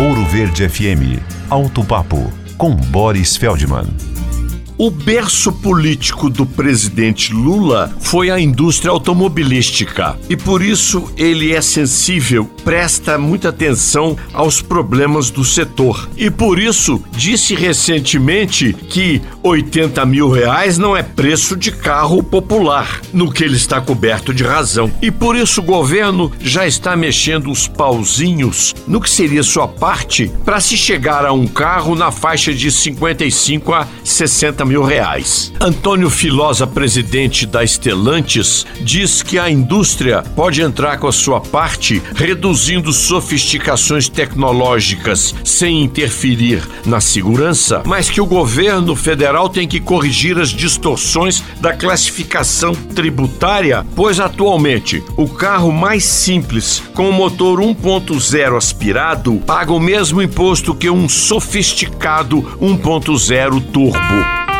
Ouro Verde FM. Alto Papo com Boris Feldman. O berço político do presidente Lula foi a indústria automobilística e por isso ele é sensível, presta muita atenção aos problemas do setor. E por isso disse recentemente que 80 mil reais não é preço de carro popular, no que ele está coberto de razão. E por isso o governo já está mexendo os pauzinhos no que seria sua parte para se chegar a um carro na faixa de 55 a 60 mil reais. Antônio Filosa, presidente da Estelantes, diz que a indústria pode entrar com a sua parte, reduzindo sofisticações tecnológicas sem interferir na segurança, mas que o governo federal tem que corrigir as distorções da classificação tributária, pois atualmente o carro mais simples com motor 1.0 aspirado paga o mesmo imposto que um sofisticado 1.0 turbo.